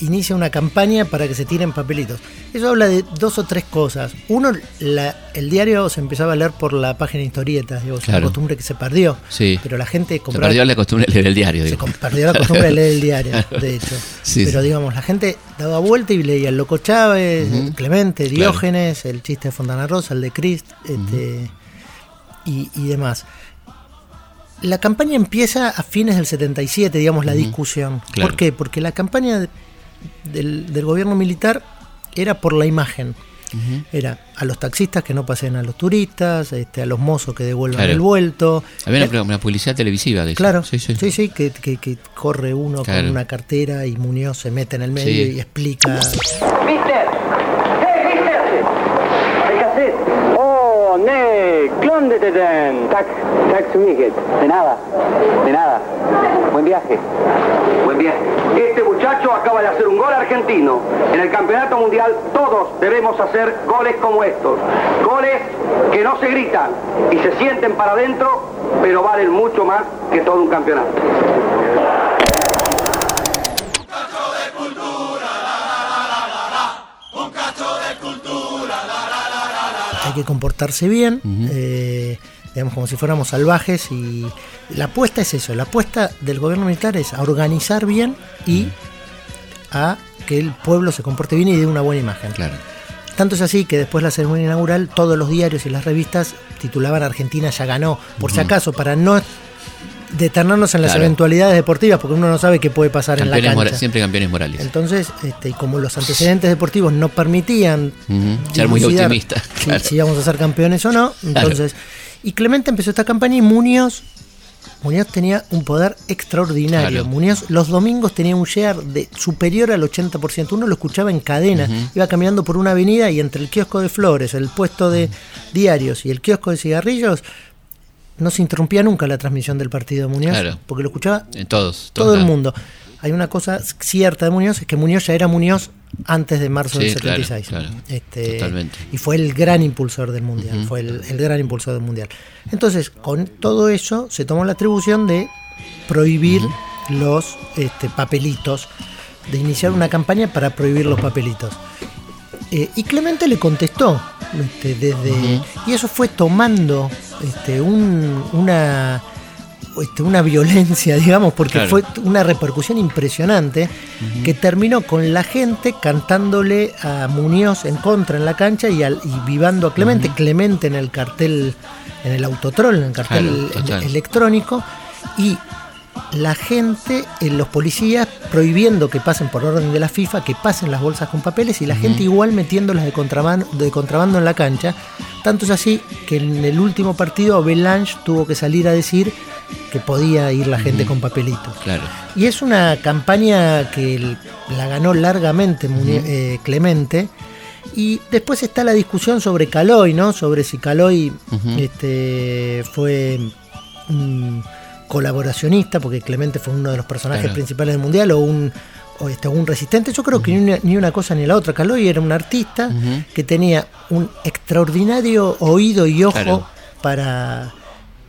inicia una campaña para que se tiren papelitos. Eso habla de dos o tres cosas. Uno, la- el diario se empezaba a leer por la página de historietas, digo, es una Claro. costumbre que se perdió. Sí. Pero la gente Se compraba. perdió la costumbre de leer el diario, se digo. perdió la costumbre de leer el diario, *laughs* Claro. de hecho. Sí, pero sí. digamos, la gente daba vuelta y leía el Loco Chávez, el Clemente, Claro. Diógenes, el chiste de Fontana Rosa, el de Christ, este, y, y demás. La campaña empieza a fines del 77, digamos, la discusión. Claro. ¿Por qué? Porque la campaña del, del gobierno militar era por la imagen. Era a los taxistas que no pasen a los turistas, este, a los mozos que devuelvan Claro. el vuelto. Había Eh, una, una publicidad televisiva de eso. Claro, Sí, sí. sí, sí, que, que- que corre uno Claro. con una cartera y Muñoz se mete en el medio Sí. y explica. Mister! ¡Hey, mister! Oh, ne, tax Miguel. De nada, de nada. Viaje. Buen viaje. Este muchacho acaba de hacer un gol argentino. En el campeonato mundial todos debemos hacer goles como estos. Goles que no se gritan y se sienten para adentro, pero valen mucho más que todo un campeonato. hay que comportarse bien, eh, digamos como si fuéramos salvajes y la apuesta es eso, la apuesta del gobierno militar es a organizar bien y a que el pueblo se comporte bien y dé una buena imagen. Claro. Tanto es así que después de la ceremonia inaugural todos los diarios y las revistas titulaban Argentina ya ganó, por si acaso, para no detenernos en las Claro. eventualidades deportivas, porque uno no sabe qué puede pasar en la cancha. siempre campeones morales. Entonces, este, y como los antecedentes deportivos no permitían Ser muy dilucidar optimista. si, *laughs* claro. si íbamos a ser campeones o no, entonces, y Clemente empezó esta campaña y Muñoz, Muñoz tenía un poder extraordinario. Claro. Muñoz los domingos tenía un share de superior al 80%. Uno lo escuchaba en cadena. Iba caminando por una avenida y entre el kiosco de flores, el puesto de diarios y el kiosco de cigarrillos, no se interrumpía nunca la transmisión del partido de Muñoz, Claro. porque lo escuchaba En todos. todo el mundo. Hay una cosa cierta de Muñoz, es que Muñoz ya era Muñoz antes de marzo Sí, del claro, 76. claro. Este, Totalmente. Y fue el gran impulsor del Mundial, fue el, el gran impulsor del Mundial. Entonces, con todo eso, se tomó la atribución de prohibir los este, papelitos, de iniciar una campaña para prohibir los papelitos. Eh, y Clemente le contestó, este, desde, y eso fue tomando este, un- una, este, una violencia, *laughs* digamos, porque Claro. fue una repercusión impresionante que terminó con la gente cantándole a Muñoz en contra en la cancha y, al, y vivando a Clemente, Clemente en el cartel, en el autotrol, en el cartel Claro, total. el- electrónico, y la gente, eh, los policías prohibiendo que pasen por orden de la FIFA, que pasen las bolsas con papeles y la gente igual metiéndolas de contrabando, de contrabando en la cancha. Tanto es así que en el último partido Belange tuvo que salir a decir que podía ir la gente con papelitos. Claro. Y es una campaña que la ganó largamente eh, Clemente. Y después está la discusión sobre Caloy, ¿no? Sobre si Caloy este, fue un colaboracionista, porque Clemente fue uno de los personajes Claro. principales del mundial, o un, o este, un resistente. Yo creo que ni una, ni una cosa ni la otra. Caloy era un artista que tenía un extraordinario oído y ojo Claro. para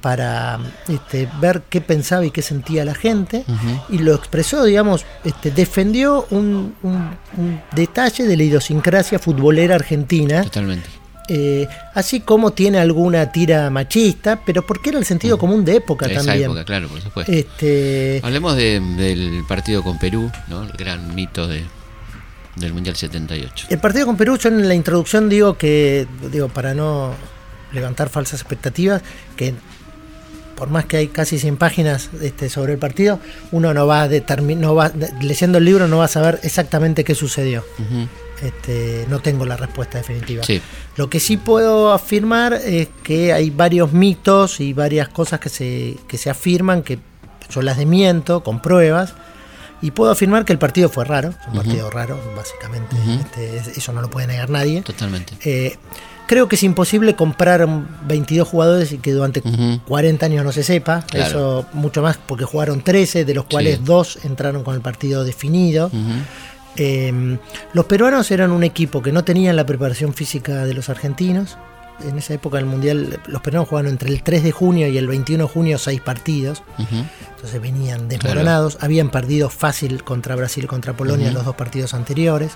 para este, ver qué pensaba y qué sentía la gente y lo expresó, digamos, este, defendió un, un- un detalle de la idiosincrasia futbolera argentina, Totalmente. Eh, así como tiene alguna tira machista, pero porque era el sentido común de época esa también. época, claro, por supuesto. Este, Hablemos de- del partido con Perú, ¿no? El gran mito de, del Mundial 78. El partido con Perú, yo en la introducción digo que, digo, para no levantar falsas expectativas, que por más que hay casi 100 páginas este, sobre el partido, uno no va a determinar, no va, leyendo el libro no va a saber exactamente qué sucedió. Ujú. Este, no tengo la respuesta definitiva. Sí. Lo que sí puedo afirmar es que hay varios mitos y varias cosas que se, que se afirman que yo las desmiento con pruebas. Y puedo afirmar que el partido fue raro, es un partido raro, básicamente. este, es- eso no lo puede negar nadie. Totalmente. Eh, creo que es imposible comprar 22 jugadores y que durante Ujú. 40 años no se sepa. Claro. Eso mucho más porque jugaron 13, de los cuales Sí. dos entraron con el partido definido. Eh, los peruanos eran un equipo que no tenían la preparación física de los argentinos. En esa época del Mundial, los peruanos jugaban entre el 3 de junio y el 21 de junio seis partidos. Entonces venían desmoronados. Habían perdido fácil contra Brasil y contra Polonia los dos partidos anteriores.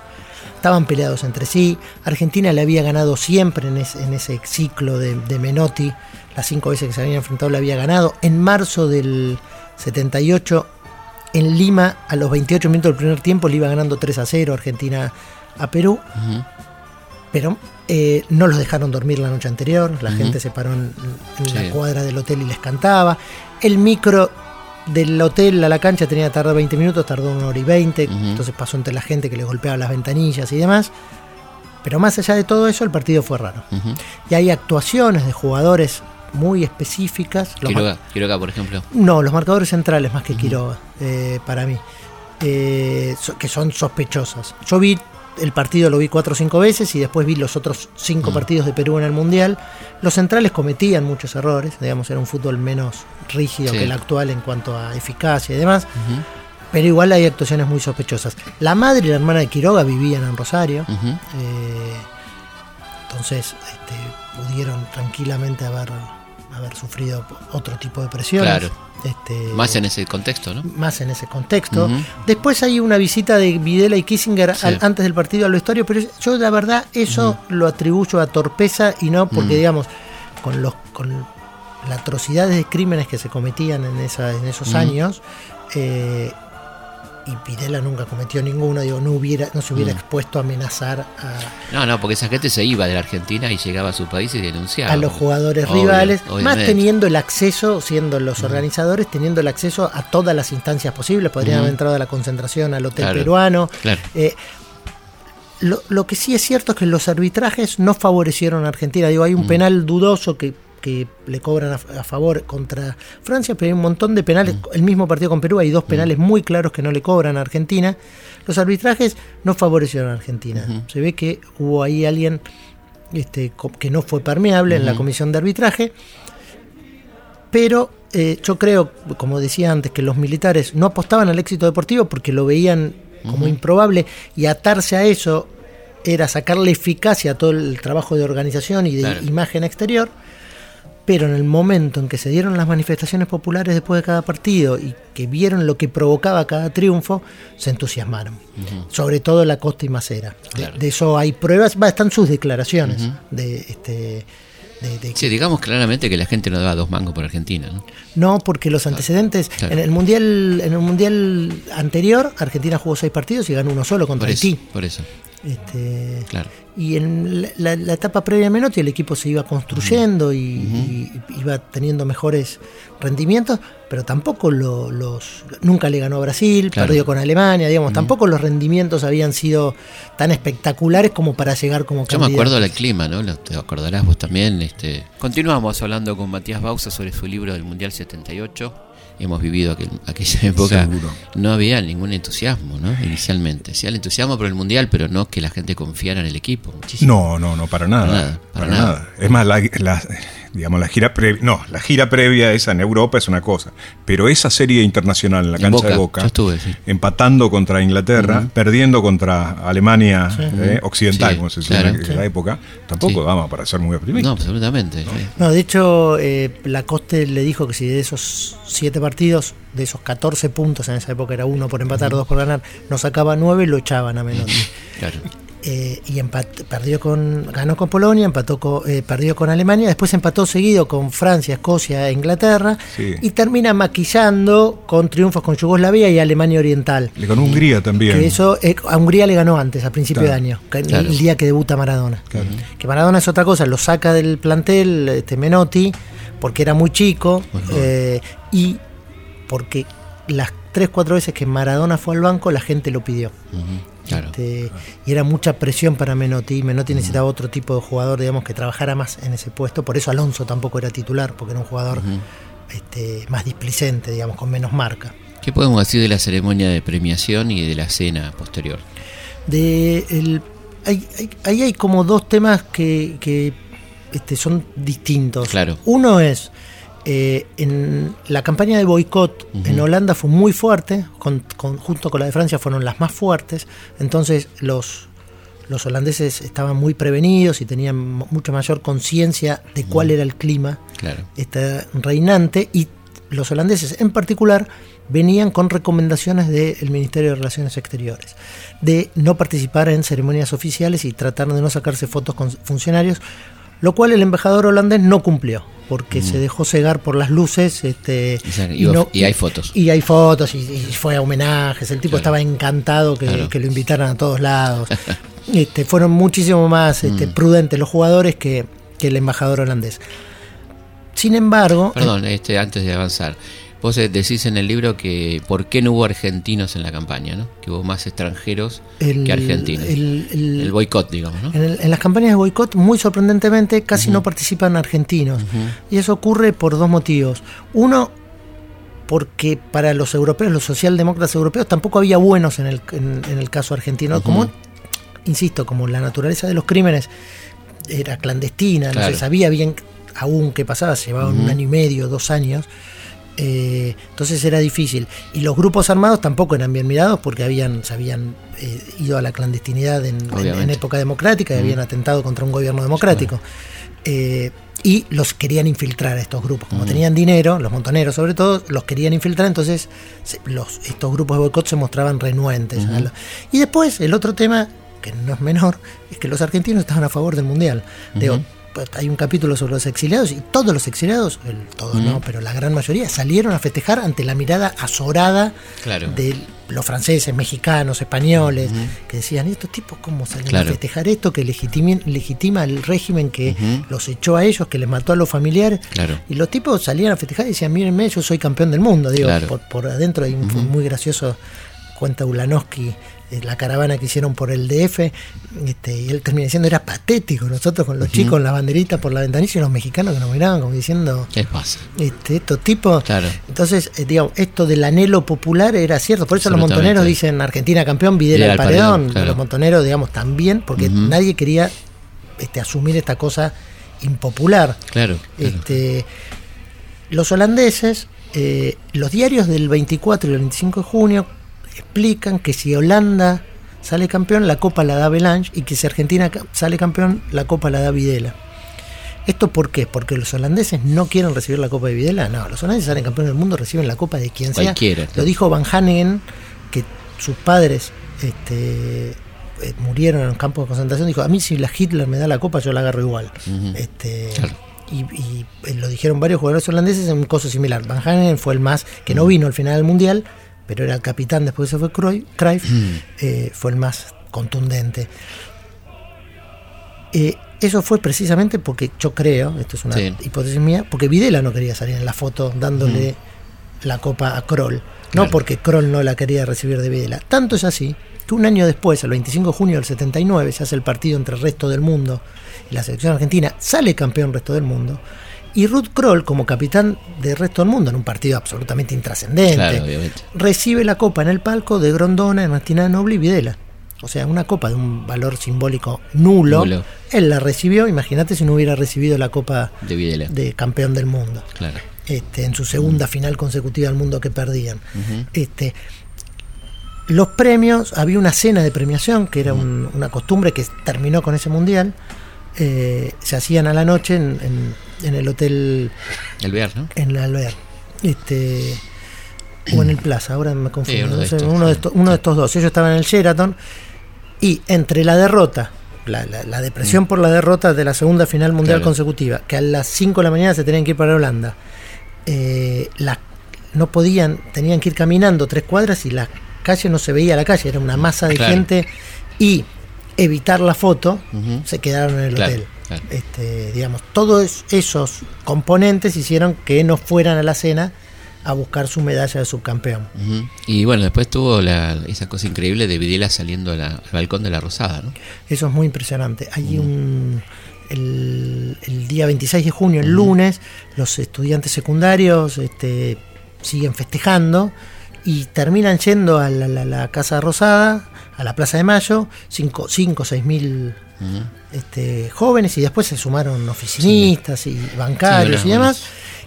Estaban peleados entre sí. Argentina le había ganado siempre en, ese- en ese ciclo de, de Menotti. Las cinco veces que se habían enfrentado le había ganado. En marzo del 78, en Lima, a los 28 minutos del primer tiempo, le iba ganando 3 a 0 Argentina a Perú. Pero eh, no los dejaron dormir la noche anterior, la gente se paró en, en Sí. la cuadra del hotel y les cantaba. El micro del hotel a la cancha tenía que tardar 20 minutos, tardó una hora y 20, Ujú. entonces pasó entre la gente que les golpeaba las ventanillas y demás. Pero más allá de todo eso, el partido fue raro. Y hay actuaciones de jugadores muy específicas. Los Quiroga, Quiroga, por ejemplo. no, los marcadores centrales más que Quiroga, eh, para mí, eh, so- que son sospechosas. Yo vi el partido, lo vi cuatro o cinco veces y después vi los otros cinco partidos de Perú en el Mundial. Los centrales cometían muchos errores, digamos, era un fútbol menos rígido Sí. que el actual en cuanto a eficacia y demás, pero igual hay actuaciones muy sospechosas. La madre y la hermana de Quiroga vivían en Rosario, eh, entonces este, pudieron tranquilamente haber, haber sufrido otro tipo de presiones. Claro. Este, Más en ese contexto, ¿no? más en ese contexto. Después hay una visita de Videla y Kissinger Sí. al- antes del partido al vestuario, pero yo la verdad eso lo atribuyo a torpeza y no porque, digamos, con los con las atrocidades de crímenes que se cometían en, esa, en esos años, eh, y Videla nunca cometió ninguno, digo, no hubiera, no se hubiera Mm. expuesto a amenazar a, No, no, porque esa gente se iba de la Argentina y llegaba a su país y denunciaba. a los jugadores Obvio, rivales, más teniendo el acceso, siendo los organizadores, teniendo el acceso a todas las instancias posibles. Podrían Ujú. haber entrado a la concentración, al hotel Claro. peruano. Claro. Eh, lo, lo que sí es cierto es que los arbitrajes no favorecieron a Argentina. Digo, hay un penal dudoso que, que le cobran a, a favor contra Francia, pero hay un montón de penales. El mismo partido con Perú, hay dos penales muy claros que no le cobran a Argentina. Los arbitrajes no favorecieron a Argentina. Se ve que hubo ahí alguien este, que no fue permeable en la comisión de arbitraje. Pero eh, yo creo, como decía antes, que los militares no apostaban al éxito deportivo porque lo veían como improbable y atarse a eso era sacarle eficacia a todo el trabajo de organización y de Claro. imagen exterior. Pero en el momento en que se dieron las manifestaciones populares después de cada partido y que vieron lo que provocaba cada triunfo, se entusiasmaron. Sobre todo la Costa y Macera. De- Claro. De, eso hay pruebas, están sus declaraciones de, este, de, de Sí, digamos claramente que la gente no daba dos mangos por Argentina, ¿no? No, porque los antecedentes Claro. en el mundial en el mundial anterior Argentina jugó seis partidos y ganó uno solo contra Por eso, Haití. por eso, Este, claro. Y en la, la- la etapa previa a Menotti el equipo se iba construyendo y, y iba teniendo mejores rendimientos, pero tampoco lo- los nunca le ganó a Brasil, Claro. perdió con Alemania, digamos, tampoco los rendimientos habían sido tan espectaculares como para llegar como Yo me acuerdo del clima, ¿no? Lo- Te acordarás vos también. Este... Continuamos hablando con Matías Bausa sobre su libro del Mundial 78. Hemos vivido aquel- aquella *laughs* época. Seguro. No había ningún entusiasmo, ¿no? Inicialmente. Sí, el entusiasmo por el Mundial, pero no que la gente confiara en el equipo. Muchísimo. No, no, no, para nada. Para nada, para para nada. nada. Es más, la, la- digamos, la gira previa, no, la gira previa esa en Europa es una cosa, pero esa serie internacional en la En cancha Boca, de Boca, yo estuve, sí. empatando contra Inglaterra, perdiendo contra Alemania eh, occidental, Sí, como se decía claro. en aquella época, tampoco Sí. vamos para ser muy optimistas. No, absolutamente. sí. No, de hecho, eh, Lacoste le dijo que si de esos siete partidos, de esos 14 puntos, en esa época era uno por empatar, dos por ganar, no sacaba nueve, lo echaban a Menotti. Claro. Eh, y empat- perdió con, ganó con Polonia, empató con, eh, perdió con Alemania, después empató seguido con Francia, Escocia e Inglaterra, Sí. y termina maquillando con triunfos con Yugoslavia y Alemania Oriental. Le ganó Hungría también. Que eso, eh, a Hungría le ganó antes, a principio Claro. de año, que- Claro. el día que debuta Maradona. Que Maradona es otra cosa, lo saca del plantel este, Menotti, porque era muy chico eh, y porque las tres, cuatro veces que Maradona fue al banco, la gente lo pidió. Claro. Este, y era mucha presión para Menotti. Menotti necesitaba otro tipo de jugador, digamos, que trabajara más en ese puesto. Por eso Alonso tampoco era titular, porque era un jugador este, más displicente, digamos, con menos marca. ¿Qué podemos decir de la ceremonia de premiación y de la cena posterior? De el, hay, hay- ahí hay como dos temas que, que, este, son distintos. Claro. Uno es eh, en la campaña de boicot en Holanda fue muy fuerte, con, con- junto con la de Francia fueron las más fuertes. Entonces los los holandeses estaban muy prevenidos y tenían mu- mucha mayor conciencia de cuál era el clima Claro. este, reinante y los holandeses en particular venían con recomendaciones del Ministerio de Relaciones Exteriores de no participar en ceremonias oficiales y tratar de no sacarse fotos con funcionarios, lo cual el embajador holandés no cumplió porque se dejó cegar por las luces este, y- y hay fotos. y hay fotos y, y fue a homenajes el tipo Claro. estaba encantado que, Claro. que lo invitaran a todos lados *laughs* este, fueron muchísimo más este, Mm. prudentes los jugadores que, que el embajador holandés sin embargo Perdón, este, antes de avanzar. Vos eh, decís en el libro que por qué no hubo argentinos en la campaña, ¿no? Que hubo más extranjeros el- que argentinos. El, el- el- boicot, digamos, ¿no? en, el- en las campañas de boicot, muy sorprendentemente, casi no participan argentinos. Y eso ocurre por dos motivos. Uno, porque para los europeos, los socialdemócratas europeos, tampoco había buenos en el, en, en el caso argentino. Como, insisto, como la naturaleza de los crímenes era clandestina, no se sabía bien aún qué pasaba, se llevaban un año y medio, dos años. Eh, entonces era difícil. Y los grupos armados tampoco eran bien mirados porque habían, se habían eh, ido a la clandestinidad en, en- en Obviamente. época democrática y habían atentado contra un gobierno democrático. Eh, y los querían infiltrar a estos grupos. Como tenían dinero, los montoneros sobre todo, los querían infiltrar, entonces se- los, estos grupos de boicot se mostraban renuentes. lo- y después, el otro tema, que no es menor, es que los argentinos estaban a favor del Mundial. Digo, hay un capítulo sobre los exiliados y todos los exiliados, el- todos no, pero la gran mayoría, salieron a festejar ante la mirada azorada Claro. de los franceses, mexicanos, españoles, que decían, ¿y estos tipos cómo salen Claro. a festejar esto que legitima el régimen que los echó a ellos, que les mató a los familiares? Claro. Y los tipos salían a festejar y decían, mírenme, yo soy campeón del mundo. Digo, por, por adentro hay un muy gracioso, cuenta Ulanowski, la caravana que hicieron por el DF, este, y él termina diciendo, era patético, nosotros con los chicos, la banderita por la ventanilla y los mexicanos que nos miraban como diciendo, ¿Qué pasa? este, estos tipos. Claro. Entonces, eh, digamos, esto del anhelo popular era cierto. Por eso los montoneros dicen Argentina campeón, Videla al paredón. paredón, claro. Los montoneros, digamos, también, porque nadie quería este, asumir esta cosa impopular. Claro. claro. Este, los holandeses, eh, los diarios del 24 y el 25 de junio explican que si Holanda sale campeón, la copa la da Belange y que si Argentina sale campeón, la copa la da Videla. ¿Esto por qué? Porque los holandeses no quieren recibir la Copa de Videla. No, los holandeses salen campeones del mundo, reciben la Copa de quien sea. Cualquiera, Lo dijo Van Hanegen, que sus padres este, eh, murieron en un campo de concentración. Dijo, a mí si la Hitler me da la Copa, yo la agarro igual. Este, Claro. y, y, eh, lo dijeron varios jugadores holandeses en un caso similar. Van Hanegen fue el más, que no vino al final del Mundial, pero era el capitán después se fue Cruyff, Cruyff, eh, fue el más contundente. Eh, eso fue precisamente porque yo creo, esto es una Sí. hipótesis mía, porque Videla no quería salir en la foto dándole la copa a Kroll. No Claro. porque Kroll no la quería recibir de Videla. Tanto es así que un año después, el 25 de junio del 79, se hace el partido entre el resto del mundo y la selección argentina, sale campeón resto del mundo. Y Ruth Kroll, como capitán del resto del mundo, en un partido absolutamente intrascendente, Claro, recibe la copa en el palco de Grondona, Martina Noble y Videla. O sea, una copa de un valor simbólico nulo. Nulo. Él la recibió, imagínate si no hubiera recibido la copa De Videla. de campeón del mundo. Claro. Este, en su segunda final consecutiva al mundo que perdían. este, los premios, había una cena de premiación, que era un- una costumbre que terminó con ese mundial. Eh, se hacían a la noche en, en- en el hotel El VR, ¿no? en la Alvear. Este, o en el Plaza, ahora me confundo. Sí, uno de estos, uno, de estos, uno de estos dos. Ellos estaban en el Sheraton y entre la derrota, la, la- la depresión por la derrota de la segunda final mundial Claro. consecutiva, que a las 5 de la mañana se tenían que ir para Holanda, eh, la- no podían, tenían que ir caminando tres cuadras y la calle no se veía la calle, era una masa de Claro. gente y evitar la foto, se quedaron en el Claro, hotel. Claro. Este, digamos, todos esos componentes hicieron que no fueran a la cena a buscar su medalla de subcampeón. Y bueno, después tuvo la, esa cosa increíble de Videla saliendo la- al balcón de la Rosada, ¿no? Eso es muy impresionante. Hay un. El, el día 26 de junio, el lunes, los estudiantes secundarios este, siguen festejando y terminan yendo a la, la- la Casa Rosada, a la Plaza de Mayo, 5 o 6 mil este, jóvenes y después se sumaron oficinistas y bancarios Sí, y demás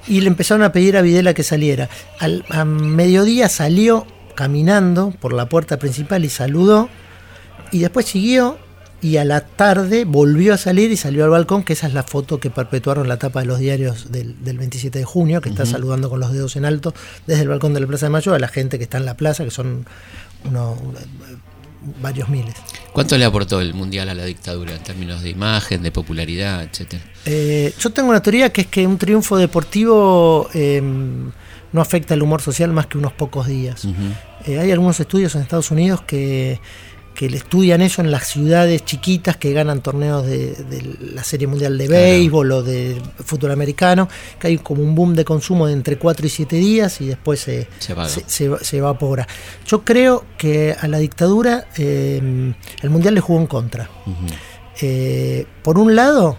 y le empezaron a pedir a Videla que saliera. Al, a mediodía salió caminando por la puerta principal y saludó y después siguió y a la tarde volvió a salir y salió al balcón, que esa es la foto que perpetuaron la tapa de los diarios del, del 27 de junio, que está saludando con los dedos en alto desde el balcón de la Plaza de Mayo a la gente que está en la plaza, que son unos, varios miles. ¿Cuánto le aportó el Mundial a la dictadura en términos de imagen, de popularidad, etcétera? Eh, yo tengo una teoría que es que un triunfo deportivo eh, no afecta el humor social más que unos pocos días. Eh, hay algunos estudios en Estados Unidos que, que le estudian eso en las ciudades chiquitas que ganan torneos de, de la Serie Mundial de Claro. Béisbol o de fútbol americano, que hay como un boom de consumo de entre 4 y 7 días y después se, Se se, se- se evapora. Yo creo que a la dictadura eh, el Mundial le jugó en contra. Eh, por un lado,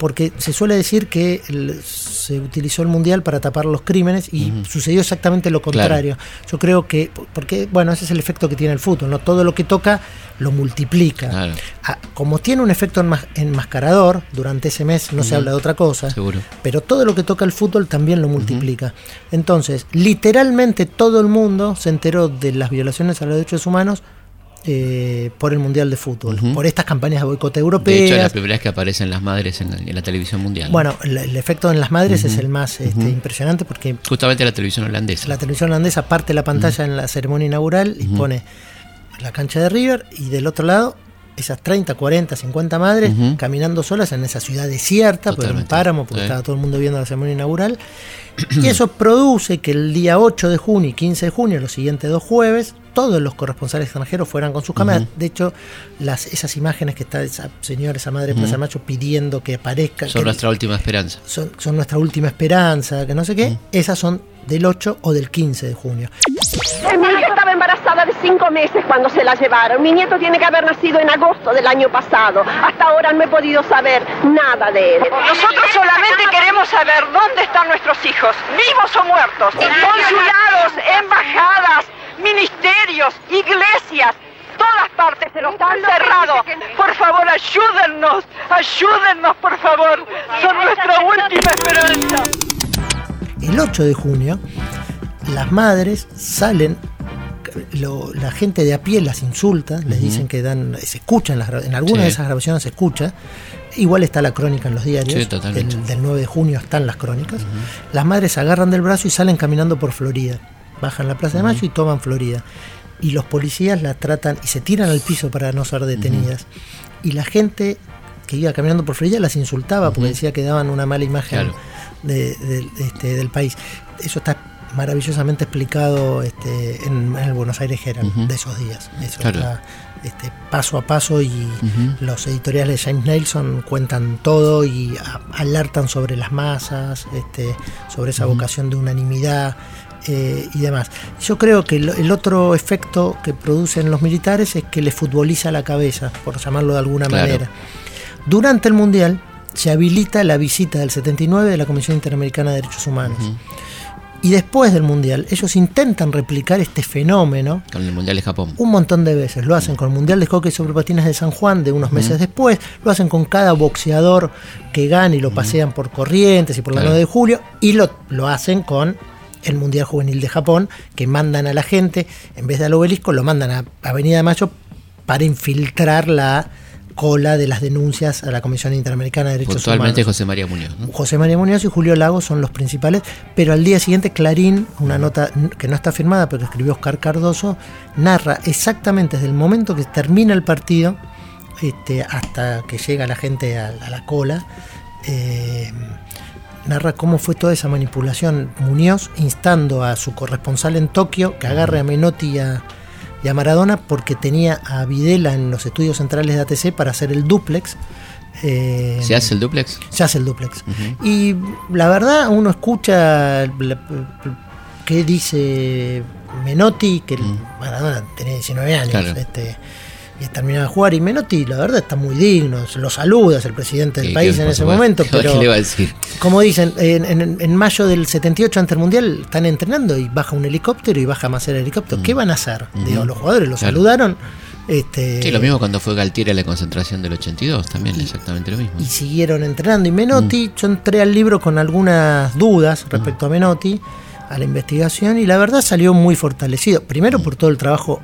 porque se suele decir que el- se utilizó el mundial para tapar los crímenes y sucedió exactamente lo contrario. Yo creo que, porque, bueno, ese es el efecto que tiene el fútbol, ¿no? Todo lo que toca lo multiplica. Claro. Ah, como tiene un efecto enmas- enmascarador, durante ese mes no se habla de otra cosa, Seguro. pero todo lo que toca el fútbol también lo multiplica. Entonces, literalmente todo el mundo se enteró de las violaciones a los derechos humanos eh, por el Mundial de Fútbol, Ujú. por estas campañas de boicot De europeas. hecho, es la primera vez que aparecen las madres en la, en la televisión mundial. ¿no? Bueno, el, el efecto en las madres es el más este, impresionante porque Justamente la televisión holandesa. la televisión holandesa parte la pantalla en la ceremonia inaugural y pone la cancha de River y del otro lado esas 30, 40, 50 madres caminando solas en esa ciudad desierta, porque era un páramo, porque Sí. estaba todo el mundo viendo la ceremonia inaugural. *clears throat* y eso produce que el día 8 de junio y 15 de junio, los siguientes dos jueves, todos los corresponsales extranjeros fueran con sus cámaras. De hecho, las, esas imágenes que está esa señora, esa madre de Plaza Macho pidiendo que aparezca, Son que- nuestra última esperanza. son, son nuestra última esperanza, que no sé qué, esas son del 8 o del 15 de junio. Mi hija estaba embarazada de cinco meses cuando se la llevaron. Mi nieto tiene que haber nacido en agosto del año pasado. Hasta ahora no he podido saber nada de él. Nosotros solamente queremos saber dónde están nuestros hijos, vivos o muertos. Consulados, embajadas, ministerios, iglesias, todas partes se los han cerrado. Por favor, ayúdennos, ayúdennos, por favor. Son nuestra última esperanza. El 8 de junio, las madres salen, lo- la gente de a pie las insulta, les dicen que dan, se escuchan, las gra- en algunas Sí. de esas grabaciones se escucha, igual está la crónica en los diarios, Sí, del, del 9 de junio están las crónicas, las madres se agarran del brazo y salen caminando por Florida, bajan la Plaza de Mayo y toman Florida. Y los policías la tratan y se tiran al piso para no ser detenidas. Y la gente que iba caminando por Florida las insultaba porque decía que daban una mala imagen Claro. De- de- este, del país. Eso está maravillosamente explicado este, en, en el Buenos Aires Herald de esos días. Eso Claro. está este, paso a paso y los editoriales de James Nelson cuentan todo y a- alertan sobre las masas, este, sobre esa vocación de unanimidad. eh, y demás. Yo creo que el, el otro efecto que producen los militares es que les futboliza la cabeza, por llamarlo de alguna Claro. manera. Durante el Mundial se habilita la visita del 79 de la Comisión Interamericana de Derechos Humanos. Y después del Mundial, ellos intentan replicar este fenómeno Con el Mundial de Japón. un montón de veces. Lo hacen con el Mundial de Hockey sobre Patines de San Juan de unos meses después, lo hacen con cada boxeador que gana y lo pasean por Corrientes y por la Claro. 9 de julio, y lo, lo hacen con el Mundial Juvenil de Japón, que mandan a la gente, en vez de al obelisco, lo mandan a Avenida de Mayo para infiltrar la cola de las denuncias a la Comisión Interamericana de Derechos Puntualmente Humanos. José María Muñoz. ¿no? José María Muñoz y Julio Lagos son los principales, pero al día siguiente Clarín, una nota que no está firmada, pero que escribió Oscar Cardoso, narra exactamente desde el momento que termina el partido este, hasta que llega la gente a, a la cola, eh, narra cómo fue toda esa manipulación. Muñoz instando a su corresponsal en Tokio que agarre a Menotti y a, y a Maradona porque tenía a Videla en los estudios centrales de ATC para hacer el duplex Eh, ¿Se hace el duplex? Se hace el duplex. Y la verdad, uno escucha qué dice Menotti, que Maradona tenía 19 años Claro. este, y terminaba de jugar. Y Menotti, la verdad, está muy digno. Lo saluda, es el presidente del país en ese momento. *laughs* ¿Qué Pero le iba a decir? como dicen, en, en- en mayo del 78 ante el Mundial están entrenando y baja un helicóptero y baja más el helicóptero. ¿Qué van a hacer? Digo, los jugadores lo Mm. Claro. saludaron. Este, Sí, lo mismo cuando fue Galtieri a la concentración del 82, también exactamente lo mismo. y siguieron entrenando. Y Menotti, Mm. yo entré al libro con algunas dudas respecto a Menotti, a la investigación, y la verdad salió muy fortalecido. Primero Mm. por todo el trabajo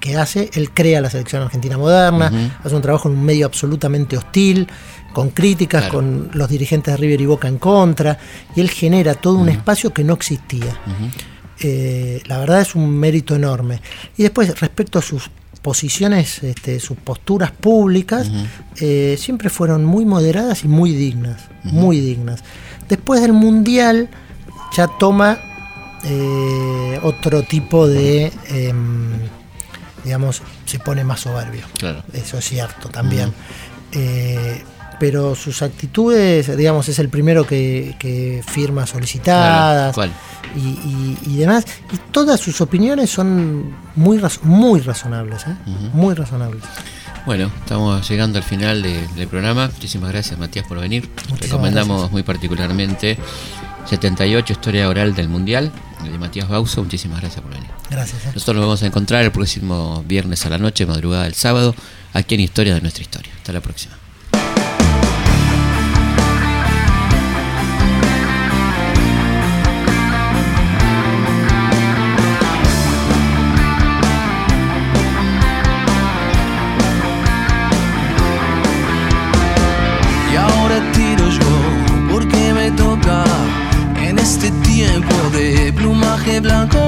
que hace, él crea la selección argentina moderna, hace un trabajo en un medio absolutamente hostil, con críticas, Claro. con los dirigentes de River y Boca en contra, y él genera todo un espacio que no existía. Eh, la verdad es un mérito enorme. Y después, respecto a sus posiciones, este, sus posturas públicas, eh, siempre fueron muy moderadas y muy dignas, muy dignas. Después del Mundial ya toma eh, otro tipo de, em, digamos, se pone más soberbio. Claro. Eso es cierto también. Eh, pero sus actitudes, digamos, es el primero que, que firma solicitadas Claro, y, y- y demás. Y todas sus opiniones son muy, raz- muy razonables, ¿eh? muy razonables. Bueno, estamos llegando al final de- del programa. Muchísimas gracias, Matías, por venir. Recomendamos muy particularmente 78 Historia Oral del Mundial de Matías Bauso. Muchísimas gracias por venir. Gracias. ¿eh? Nosotros nos vamos a encontrar el próximo viernes a la noche, madrugada del sábado, aquí en Historia de nuestra historia. Hasta la próxima. Plumaje blanco.